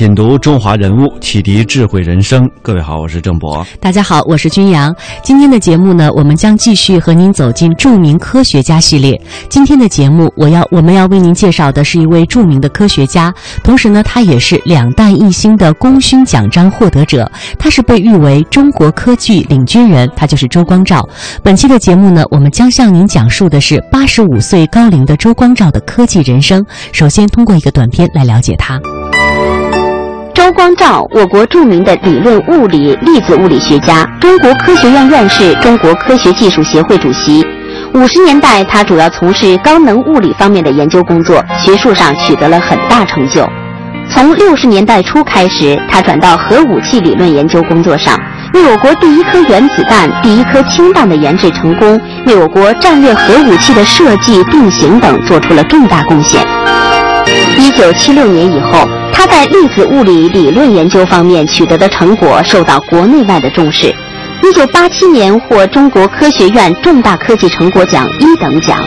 品读中华人物，启迪智慧人生。各位好，我是郑博。大家好，我是君阳。今天的节目呢，我们将继续和您走进著名科学家系列。今天的节目，我要我们要为您介绍的是一位著名的科学家，同时呢，他也是两弹一星的功勋奖章获得者。他是被誉为中国科技领军人，他就是周光召。本期的节目呢，我们将向您讲述的是八十五岁高龄的周光召的科技人生。首先，通过一个短片来了解他。周光照，我国著名的理论物理、粒子物理学家，中国科学院院士，中国科学技术协会主席。五十年代，他主要从事高能物理方面的研究工作，学术上取得了很大成就。从六十年代初开始，他转到核武器理论研究工作上，为我国第一颗原子弹、第一颗氢弹的研制成功，为我国战略核武器的设计、定型等做出了重大贡献。一九七六年以后，他在粒子物理理论研究方面取得的成果受到国内外的重视。一九八七年获中国科学院重大科技成果奖一等奖。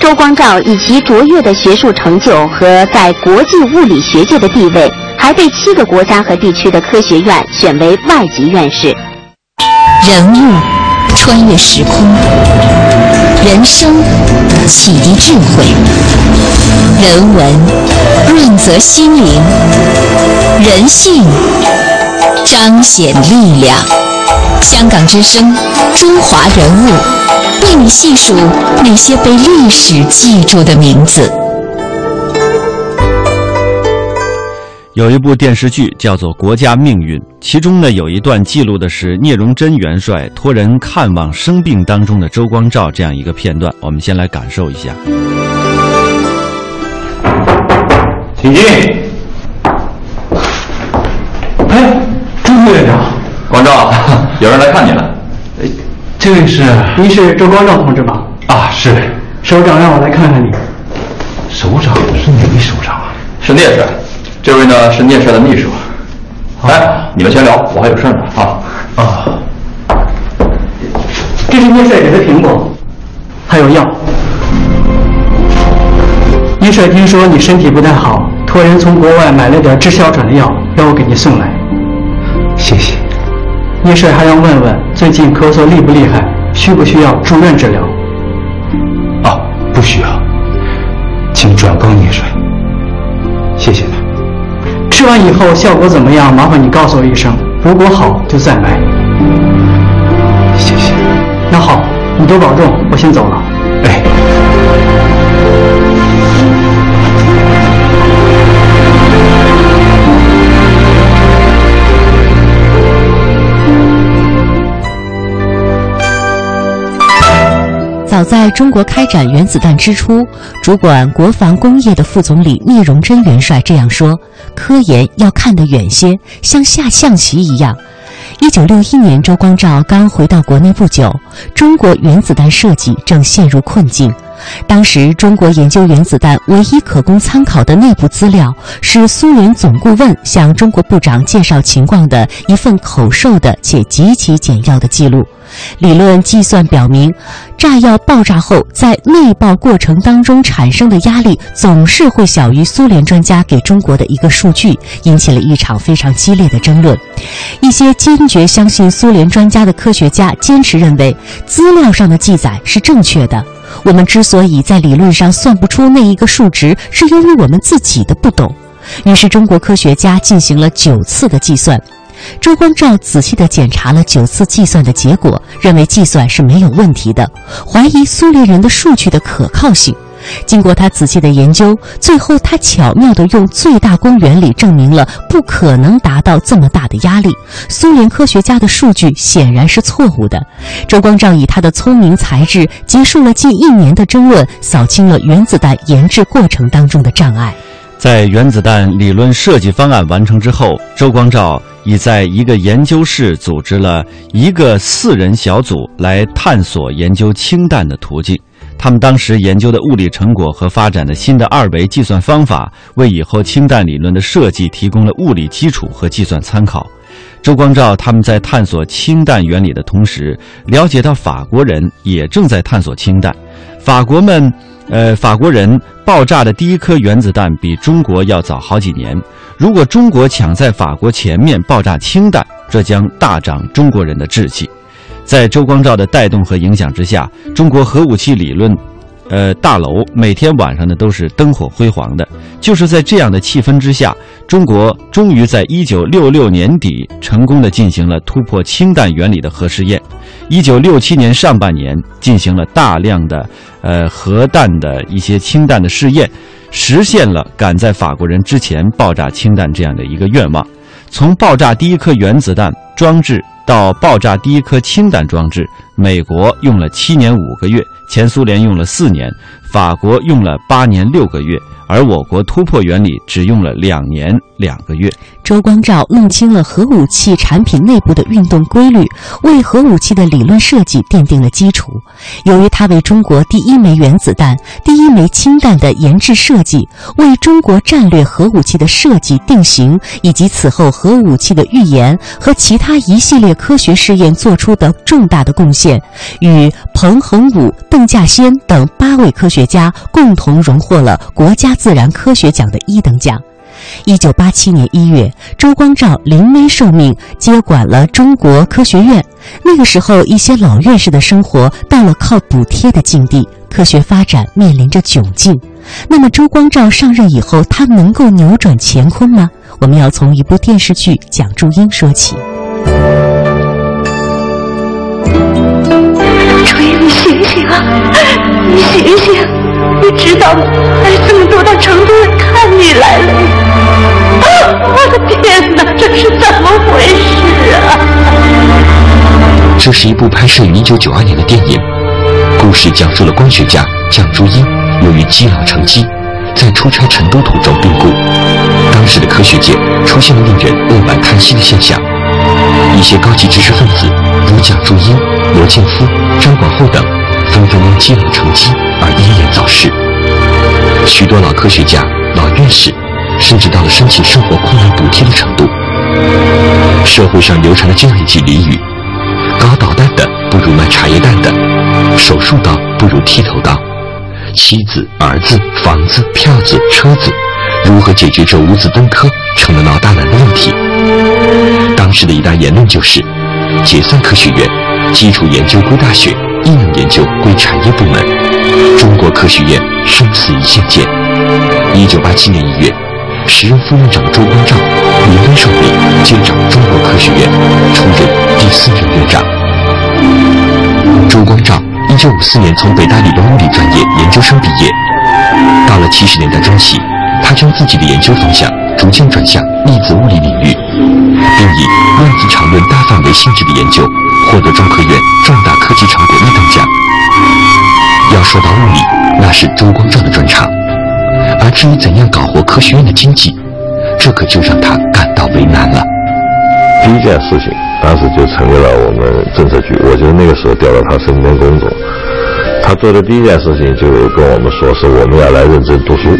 周光召以其卓越的学术成就和在国际物理学界的地位，还被七个国家和地区的科学院选为外籍院士。人物穿越时空，人生启迪智慧，人文润泽心灵，人性彰显力量。香港之声，中华人物，为你细数那些被历史记住的名字。有一部电视剧叫做《国家命运》，其中呢有一段记录的是聂荣臻元帅托人看望生病当中的周光召这样一个片段，我们先来感受一下。请进。哎，朱副院长，光照，有人来看你了。哎，这位是？您是周光召同志吧？啊，是。首长让我来看看你。首长是哪位首长啊？是聂帅，这位呢是聂帅的秘书。哎，你们先聊，我还有事呢啊。啊，这是聂帅给的苹果，还有药。聂帅听说你身体不太好，托人从国外买了点治哮喘的药，让我给你送来。谢谢。聂帅还要问问最近咳嗽厉不厉害，需不需要住院治疗？哦，不需要，请转告聂帅。谢谢他。吃完以后效果怎么样？麻烦你告诉我一声，如果好就再买。谢谢。那好，你多保重，我先走了。早在中国开展原子弹之初，主管国防工业的副总理聂荣臻元帅这样说：“科研要看得远些，像下象棋一样。”一九六一年，周光召刚回到国内不久，中国原子弹设计正陷入困境。当时，中国研究原子弹唯一可供参考的内部资料是苏联总顾问向中国部长介绍情况的一份口授的且极其简要的记录。理论计算表明，炸药爆炸后在内爆过程当中产生的压力总是会小于苏联专家给中国的一个数据，引起了一场非常激烈的争论。一些坚决相信苏联专家的科学家坚持认为，资料上的记载是正确的。我们之所以在理论上算不出那一个数值，是由于我们自己的不懂。于是，中国科学家进行了九次的计算。周光召仔细地检查了九次计算的结果，认为计算是没有问题的，怀疑苏联人的数据的可靠性。经过他仔细的研究，最后他巧妙地用最大公原理证明了不可能达到这么大的压力。苏联科学家的数据显然是错误的。周光召以他的聪明才智，结束了近一年的争论，扫清了原子弹研制过程当中的障碍。在原子弹理论设计方案完成之后，周光召已在一个研究室组织了一个四人小组来探索研究氢弹的途径。他们当时研究的物理成果和发展的新的二维计算方法，为以后氢弹理论的设计提供了物理基础和计算参考。周光召他们在探索氢弹原理的同时，了解到法国人也正在探索氢弹。法国们，呃，法国人爆炸的第一颗原子弹比中国要早好几年。如果中国抢在法国前面爆炸氢弹，这将大涨中国人的志气。在周光召的带动和影响之下，中国核武器理论。呃，大楼每天晚上呢都是灯火辉煌的。就是在这样的气氛之下，中国终于在一九六六年底成功的进行了突破氢弹原理的核试验。一九六七年上半年进行了大量的呃核弹的一些氢弹的试验，实现了赶在法国人之前爆炸氢弹这样的一个愿望。从爆炸第一颗原子弹装置到爆炸第一颗氢弹装置，美国用了七年五个月。前苏联用了四年，法国用了八年六个月。而我国突破原理只用了两年两个月。周光召弄清了核武器产品内部的运动规律，为核武器的理论设计奠定了基础。由于他为中国第一枚原子弹、第一枚氢弹的研制设计，为中国战略核武器的设计定型，以及此后核武器的预研和其他一系列科学试验做出的重大的贡献，与彭恒武、邓稼先等八位科学家共同荣获了国家。自然科学奖的一等奖。一九八七年一月，周光召临危受命，接管了中国科学院。那个时候，一些老院士的生活到了靠补贴的境地，科学发展面临着窘境。那么，周光召上任以后，他能够扭转乾坤吗？我们要从一部电视剧《蒋祝英》说起。祝英，你醒醒啊！你醒醒！你知道吗？孩子们都到成都来看你来了。我的天哪，这是怎么回事啊？这是一部拍摄于1992年的电影，故事讲述了光学家蒋竹英由于积劳成疾，在出差成都途中病故。当时的科学界出现了令人扼腕叹息的现象，一些高级知识分子如蒋竹英、罗建夫、张广厚等。纷纷因积劳成疾而英年早逝，许多老科学家、老院士，甚至到了申请生活困难补贴的程度。社会上流传着这样一句俚语：“搞导弹的不如卖茶叶蛋的，手术刀不如剃头刀。”妻子、儿子、房子、票子、车子，如何解决这五子登科成了老大难的问题？当时的一大言论就是：解散科学院，基础研究归大学。应用研究归产业部门，中国科学院生死一线间。一九八七年一月，时任副院长周光召临危受命接掌中国科学院，出任第四任院长。周光召一九五四年从北大理论物理专业研究生毕业，到了七十年代中期，他将自己的研究方向逐渐转向粒子物理领域，并以量子场论大范围性质的研究。获得中科院重大科技成果一等奖。要说到物理，那是周光召的专长。而至于怎样搞活科学院的经济，这可就让他感到为难了。第一件事情，当时就成为了我们政策局，我就那个时候调到他身边工作。他做的第一件事情就跟我们说，是我们要来认真读书。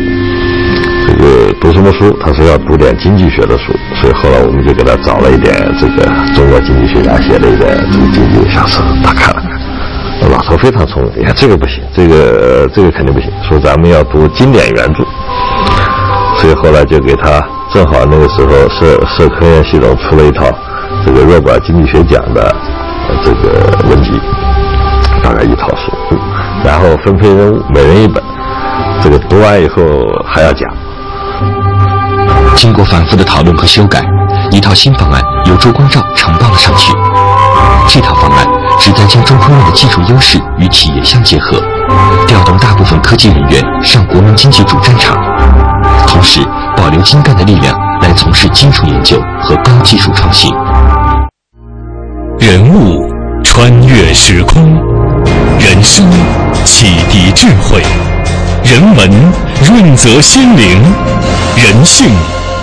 这个读什么书？他说要读点经济学的书，所以后来我们就给他找了一点这个中国经济学家写的一点这个经济小说，他看了看。老头非常聪明，哎，这个不行，这个这个肯定不行，说咱们要读经典原著。所以后来就给他，正好那个时候社社科院系统出了一套这个诺贝尔经济学奖的这个文集，大概一套书，然后分配任务，每人一本，这个读完以后还要讲。经过反复的讨论和修改，一套新方案由周光召呈报了上去。这套方案旨在将中科院的技术优势与企业相结合，调动大部分科技人员上国民经济主战场，同时保留精干的力量来从事基础研究和高技术创新。人物穿越时空，人生启迪智慧，人文润泽心灵，人性。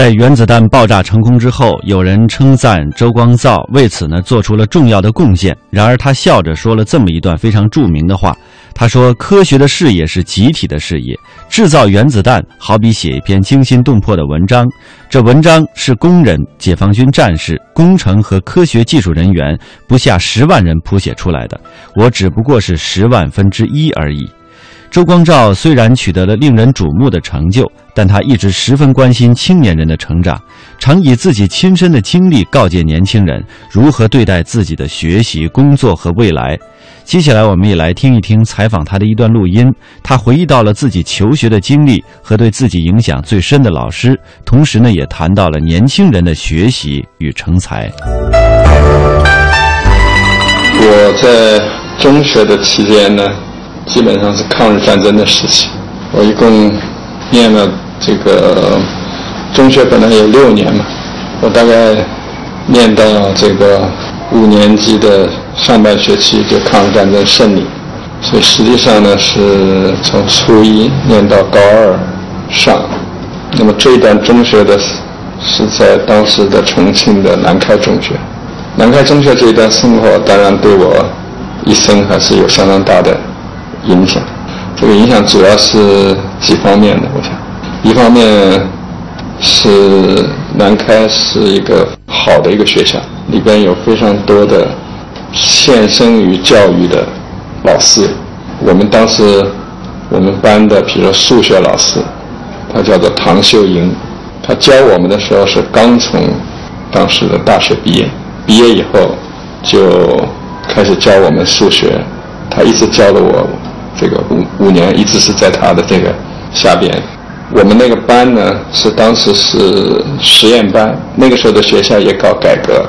在原子弹爆炸成功之后，有人称赞周光造为此呢做出了重要的贡献。然而他笑着说了这么一段非常著名的话：“他说，科学的事业是集体的事业，制造原子弹好比写一篇惊心动魄的文章，这文章是工人、解放军战士、工程和科学技术人员不下十万人谱写出来的，我只不过是十万分之一而已。”周光召虽然取得了令人瞩目的成就，但他一直十分关心青年人的成长，常以自己亲身的经历告诫年轻人如何对待自己的学习、工作和未来。接下来，我们也来听一听采访他的一段录音。他回忆到了自己求学的经历和对自己影响最深的老师，同时呢，也谈到了年轻人的学习与成才。我在中学的期间呢。基本上是抗日战争的时期，我一共念了这个中学，本来有六年嘛，我大概念到这个五年级的上半学期就抗日战争胜利，所以实际上呢是从初一念到高二上，那么这一段中学的是在当时的重庆的南开中学，南开中学这一段生活当然对我一生还是有相当大的。影响，这个影响主要是几方面的。我想，一方面是南开是一个好的一个学校，里边有非常多的献身于教育的老师。我们当时我们班的，比如说数学老师，他叫做唐秀英，他教我们的时候是刚从当时的大学毕业，毕业以后就开始教我们数学，他一直教的我。这个五五年一直是在他的这个下边。我们那个班呢是当时是实验班，那个时候的学校也搞改革。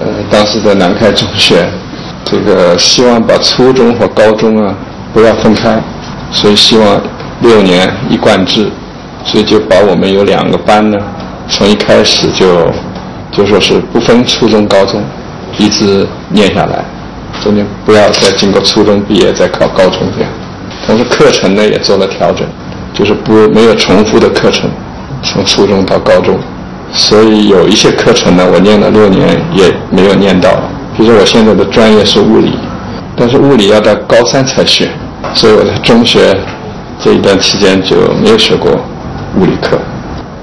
呃，当时在南开中学，这个希望把初中和高中啊不要分开，所以希望六年一贯制，所以就把我们有两个班呢，从一开始就就说是不分初中高中，一直念下来。中间不要再经过初中毕业再考高中这样，同时课程呢也做了调整，就是不没有重复的课程，从初中到高中，所以有一些课程呢我念了六年也没有念到，比如说我现在的专业是物理，但是物理要到高三才学，所以我在中学这一段期间就没有学过物理课。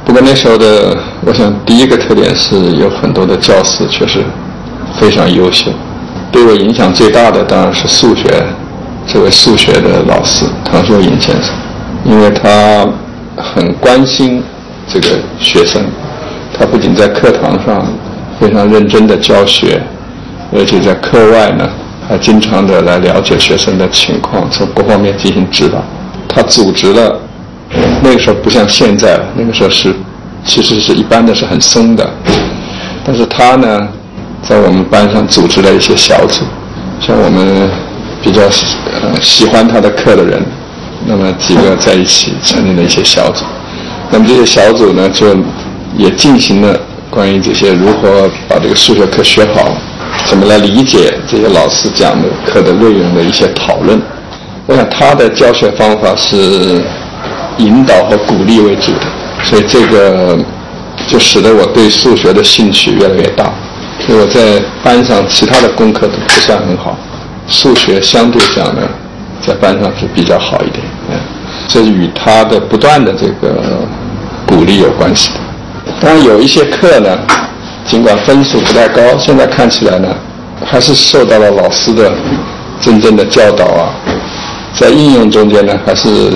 不过那时候的我想第一个特点是有很多的教师确实非常优秀。对我影响最大的当然是数学，这位数学的老师唐秀英先生，因为他很关心这个学生，他不仅在课堂上非常认真的教学，而且在课外呢，还经常的来了解学生的情况，从各方面进行指导。他组织了，那个时候不像现在，那个时候是其实是一般的是很松的，但是他呢。在我们班上组织了一些小组，像我们比较呃喜欢他的课的人，那么几个在一起 成立了一些小组。那么这些小组呢，就也进行了关于这些如何把这个数学课学好，怎么来理解这些老师讲的课的内容的一些讨论。我想他的教学方法是引导和鼓励为主的，所以这个就使得我对数学的兴趣越来越大。所以我在班上其他的功课都不算很好，数学相对讲呢，在班上是比较好一点。嗯，这与他的不断的这个鼓励有关系的。当然有一些课呢，尽管分数不太高，现在看起来呢，还是受到了老师的真正的教导啊，在应用中间呢，还是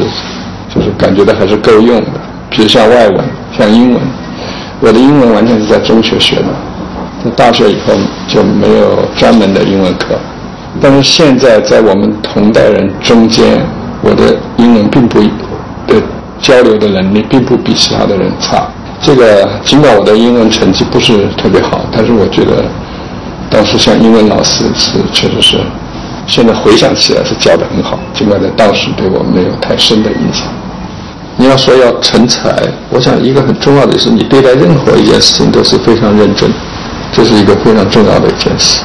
就是感觉到还是够用的。比如像外文，像英文，我的英文完全是在中学学的。在大学以后就没有专门的英文课，但是现在在我们同代人中间，我的英文并不的交流的能力并不比其他的人差。这个尽管我的英文成绩不是特别好，但是我觉得当时像英文老师是确实是，现在回想起来是教的很好，尽管在当时对我没有太深的影响。你要说要成才，我想一个很重要的就是你对待任何一件事情都是非常认真。这是一个非常重要的一件事。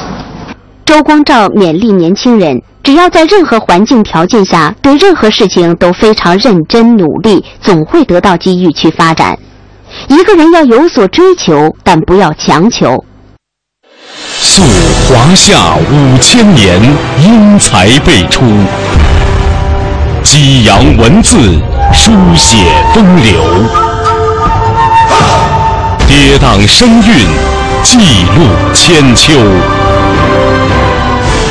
周光召勉励年轻人，只要在任何环境条件下，对任何事情都非常认真努力，总会得到机遇去发展。一个人要有所追求，但不要强求。溯华夏五千年，英才辈出；激扬文字，书写风流；跌宕声韵，记录千秋；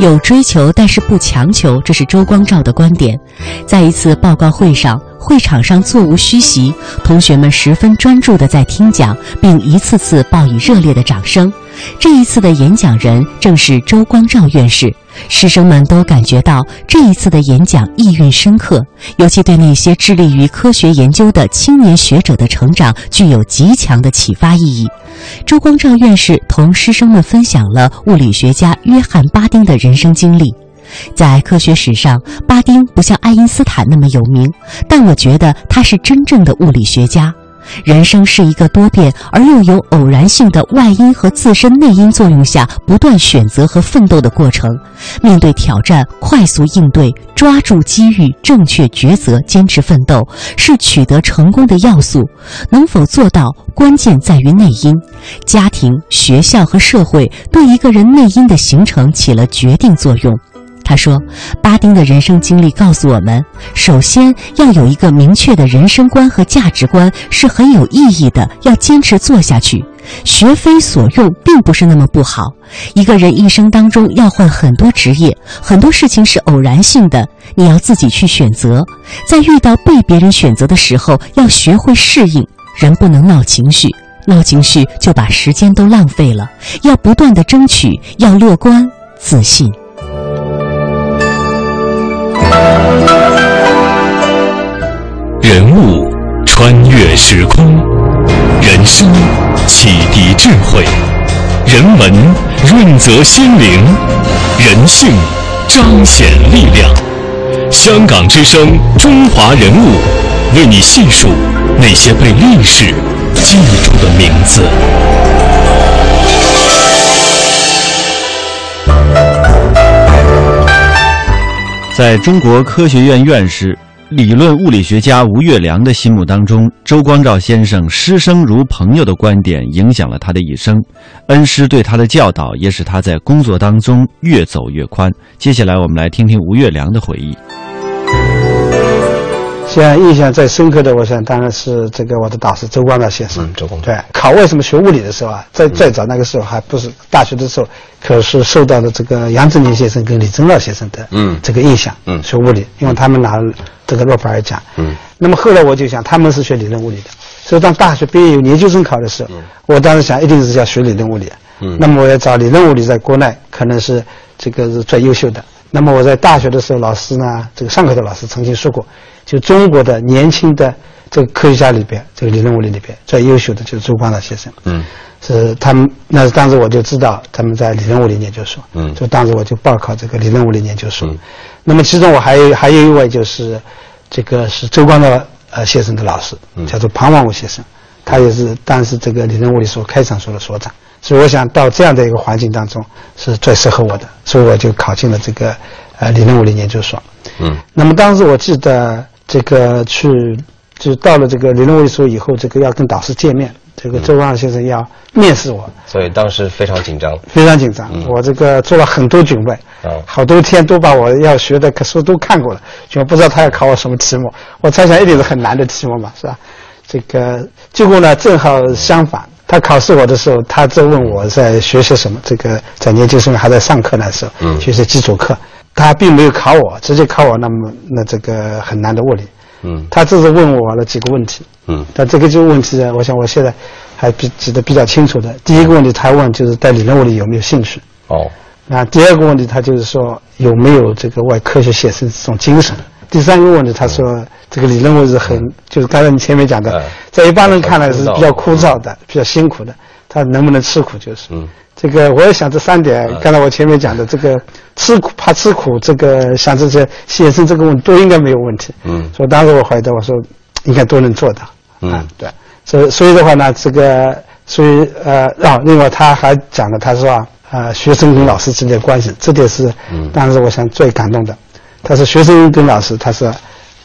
有追求，但是不强求，这是周光召的观点。在一次报告会上，会场上座无虚席，同学们十分专注地在听讲，并一次次报以热烈的掌声。这一次的演讲人正是周光召院士，师生们都感觉到这一次的演讲意蕴深刻，尤其对那些致力于科学研究的青年学者的成长具有极强的启发意义。朱光召院士同师生们分享了物理学家约翰·巴丁的人生经历。在科学史上，巴丁不像爱因斯坦那么有名，但我觉得他是真正的物理学家。人生是一个多变而又有偶然性的外因和自身内因作用下不断选择和奋斗的过程。面对挑战，快速应对，抓住机遇，正确抉择，坚持奋斗，是取得成功的要素。能否做到，关键在于内因。家庭、学校和社会对一个人内因的形成起了决定作用。他说：“巴丁的人生经历告诉我们，首先要有一个明确的人生观和价值观是很有意义的，要坚持做下去。学非所用并不是那么不好。一个人一生当中要换很多职业，很多事情是偶然性的，你要自己去选择。在遇到被别人选择的时候，要学会适应。人不能闹情绪，闹情绪就把时间都浪费了。要不断的争取，要乐观自信。”人物穿越时空，人生启迪智慧，人文润泽心灵，人性彰显力量。香港之声，中华人物，为你细数那些被历史记住的名字。在中国科学院院士、理论物理学家吴月良的心目当中，周光召先生“师生如朋友”的观点影响了他的一生，恩师对他的教导也使他在工作当中越走越宽。接下来，我们来听听吴月良的回忆。现在印象最深刻的，我想当然是这个我的导师周光召先生。嗯，周光对，考为什么学物理的时候啊，在最早那个时候还不是大学的时候，可是受到了这个杨振宁先生跟李政道先生的嗯这个影响。嗯，学物理，因为他们拿了这个诺贝尔奖。嗯，那么后来我就想，他们是学理论物理的，所以当大学毕业有研究生考的时候，我当时想一定是要学理论物理。嗯那么我要找理论物理在国内可能是这个是最优秀的。那么我在大学的时候，老师呢，这个上课的老师曾经说过，就中国的年轻的这个科学家里边，这个理论物理里边最优秀的就是周光召先生。嗯，是他们，那当时我就知道他们在理论物理研究所。嗯就当时我就报考这个理论物理研究所。嗯那么其中我还有还有一位就是，这个是周光召呃先生的老师，叫做庞万武先生，他也是当时这个理论物理所开场所的所长。所以我想到这样的一个环境当中是最适合我的，所以我就考进了这个呃理论物理研究所。嗯那么当时我记得这个去就到了这个理论物理所以后，这个要跟导师见面，这个周光召先生要面试我，所以当时非常紧张。非常紧张。我这个做了很多准备，啊好多天都把我要学的课书都看过了，就不知道他要考我什么题目。我猜想一定是很难的题目嘛，是吧？这个结果呢，正好相反。他考试我的时候，他在问我在学习什么。这个在研究生还在上课那时候，嗯学些基础课，他并没有考我，直接考我那么那这个很难的物理。嗯他只是问我了几个问题。嗯但这个就问题呢，我想我现在还比记得比较清楚的。第一个问题，他问就是对理论物理有没有兴趣。哦，那第二个问题，他就是说有没有这个为科学献身这种精神。第三个问题，他说这个理论物理是很，就是刚才你前面讲的，在一般人看来是比较枯燥的、比较辛苦的，他能不能吃苦就是。嗯。这个我也想这三点，刚才我前面讲的这个吃苦怕吃苦，这个像这些写生这个问题都应该没有问题。嗯所以当时我回答我说应该都能做到。嗯，对，所以所以的话呢，这个所以呃，啊，另外他还讲了，他说啊，呃，学生跟老师之间的关系，这点是，当时我想最感动的。他说学生跟老师，他说，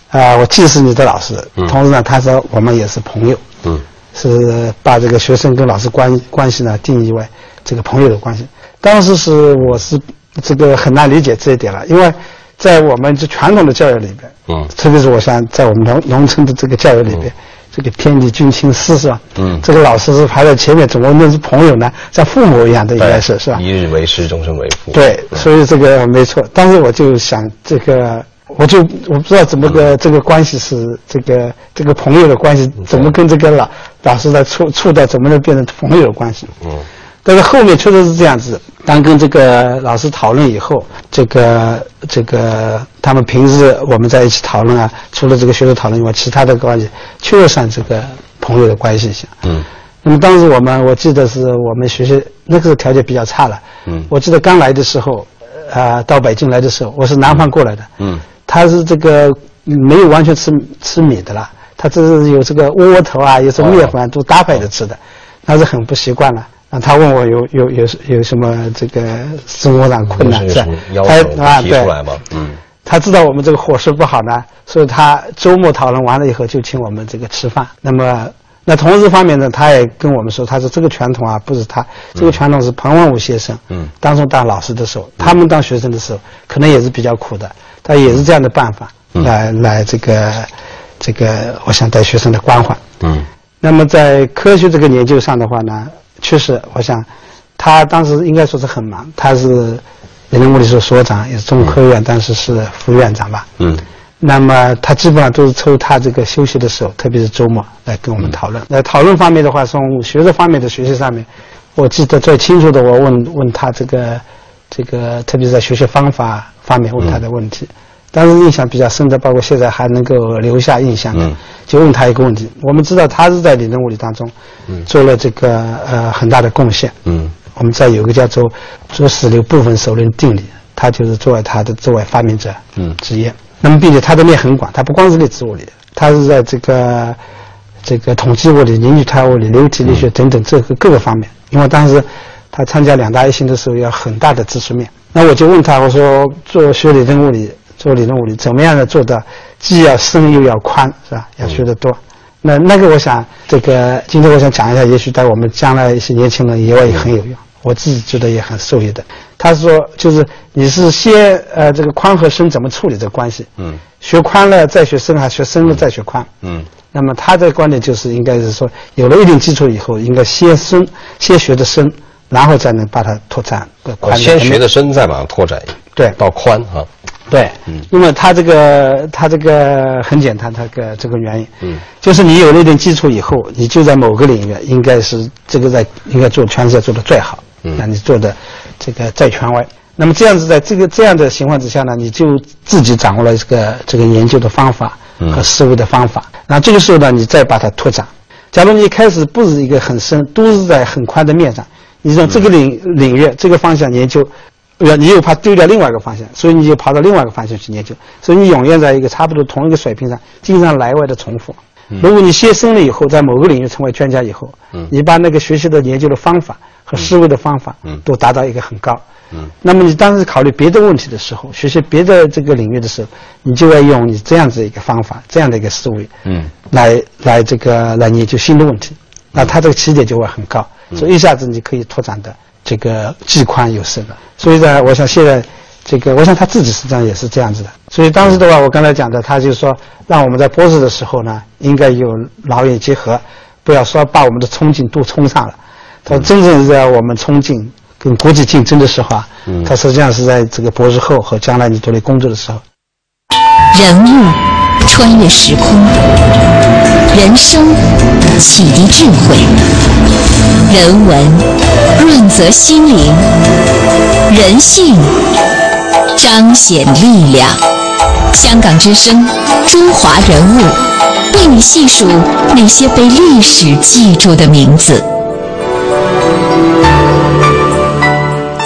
啊，我既是你的老师，同时呢，他说我们也是朋友。嗯，是把这个学生跟老师关关系呢定义为这个朋友的关系。当时是我是这个很难理解这一点了，因为在我们这传统的教育里边，嗯，特别是我想在我们农农村的这个教育里边，这个偏离君亲师是吧？嗯这个老师是排在前面，怎么能是朋友呢？像父母一样的应该是是吧？一日为师，终身为父。对，所以这个没错。当时我就想，这个我就我不知道怎么个这个关系是这个这个朋友的关系，怎么跟这个老老师的处处的怎么能变成朋友的关系？嗯，但是后面确实是这样子。当跟这个老师讨论以后，这个这个他们平时我们在一起讨论啊，除了这个学术讨论以外，其他的关系确实算这个朋友的关系下。嗯。那么当时我们我记得是我们学习那个时候条件比较差了，嗯。我记得刚来的时候，呃，到北京来的时候，我是南方过来的，嗯他是这个嗯没有完全吃吃米的啦，他这是有这个窝窝头啊，有什么面粉啊，都搭配着吃的，那是很不习惯了。啊，他问我有有有有什么这个生活上困难是他啊，对。他知道我们这个伙食不好呢，所以他周末讨论完了以后就请我们这个吃饭。那么，那同时方面呢，他也跟我们说，他说这个传统啊，不是他，这个传统是庞文武先生，嗯。当初当老师的时候，他们当学生的时候，可能也是比较苦的，他也是这样的办法嗯来来这个这个，我想带学生的关怀。嗯那么在科学这个研究上的话呢，确实，我想他当时应该说是很忙，他是人类物理所所长，也是中科院，当时是副院长吧。嗯那么他基本上都是抽他这个休息的时候，特别是周末来跟我们讨论。嗯那讨论方面的话，从学术方面的学习上面，我记得最清楚的，我问问他这个这个，特别是在学习方法方面问他的问题。当时印象比较深的，包括现在还能够留下印象的，嗯就问他一个问题。我们知道他是在理论物理当中做了这个呃很大的贡献。嗯我们在有一个叫做做矢流部分首论定理，他就是作为他的作为发明者嗯之一。那么，并且他的面很广，他不光是粒子物理，他是在这个这个统计物理、凝聚态物理、流体力学等等这个各个方面。因为当时他参加两大一星的时候，要很大的知识面。那我就问他，我说做学理论物理，做理论物理怎么样的做到既要深又要宽，是吧？要学得多。那那个，我想这个今天我想讲一下，也许在我们将来一些年轻人以外也很有用。我自己觉得也很受益的。他说，就是你是先呃这个宽和深怎么处理这个关系，嗯学宽了再学深，还是学深了再学宽？嗯那么他的观点就是，应该是说，有了一定基础以后，应该先深，先学的深，然后再能把它拓展宽。先学的深，再把它拓展对到宽哈。对，嗯因为他这个他这个很简单，他个这个原因，嗯就是你有了一定基础以后，你就在某个领域应该是这个在应该做全世界做的最好，嗯那你做的这个再权威。那么这样子，在这个这样的情况之下呢，你就自己掌握了这个这个研究的方法嗯和思维的方法。那这个时候呢，你再把它拓展。假如你一开始不是一个很深，都是在很宽的面上，你从这个领、领域这个方向研究，呃，你又怕丢掉另外一个方向，所以你就跑到另外一个方向去研究，所以你永远在一个差不多同一个水平上，经常来回的重复。如果你先深了以后，在某个领域成为专家以后，嗯。你把那个学习的研究的方法和思维的方法，嗯。都达到一个很高。嗯。那么你当时考虑别的问题的时候，学习别的这个领域的时候，你就要用你这样子一个方法，这样的一个思维，嗯。来来这个来研究新的问题，那它这个起点就会很高，嗯所以一下子你可以拓展的这个既宽又深了。所以呢，我想现在这个，我想他自己实际上也是这样子的。所以当时的话，我刚才讲的，他就是说，让我们在博士的时候呢，应该有劳逸结合，不要说把我们的冲劲都冲上了。他说真正是在我们冲劲跟国际竞争的时候啊，嗯他实际上是在这个博士后和将来你独立工作的时候。人物穿越时空，人生启迪智慧，人文润泽心灵，人性彰显力量。香港之声，中华人物，为你细数那些被历史记住的名字。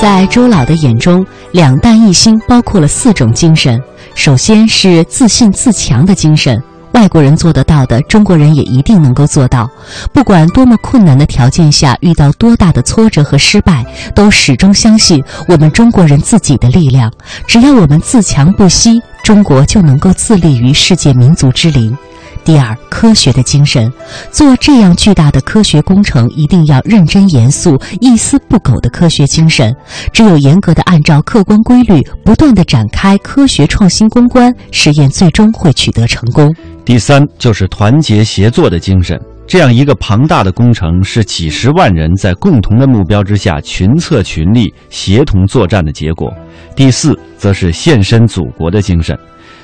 在周老的眼中，两弹一星包括了四种精神。首先是自信自强的精神，外国人做得到的，中国人也一定能够做到。不管多么困难的条件下，遇到多大的挫折和失败，都始终相信我们中国人自己的力量。只要我们自强不息，中国就能够自立于世界民族之林。第二，科学的精神，做这样巨大的科学工程，一定要认真严肃、一丝不苟的科学精神。只有严格的按照客观规律，不断的展开科学创新攻关，实验最终会取得成功。第三，就是团结协作的精神。这样一个庞大的工程，是几十万人在共同的目标之下群策群力、协同作战的结果。第四，则是献身祖国的精神。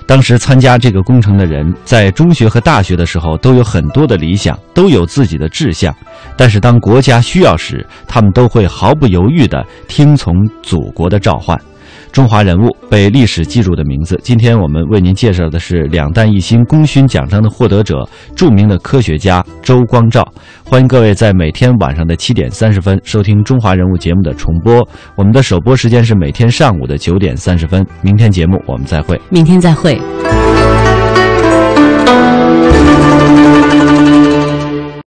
当时参加这个工程的人，在中学和大学的时候都有很多的理想，都有自己的志向，但是当国家需要时，他们都会毫不犹豫地听从祖国的召唤。中华人物被历史记住的名字今天我们为您介绍的是两弹一星功勋奖章的获得者著名的科学家周光召欢迎各位在每天晚上的七点三十分收听中华人物节目的重播。我们的首播时间是每天上午的九点三十分。明天节目我们再会。明天再会。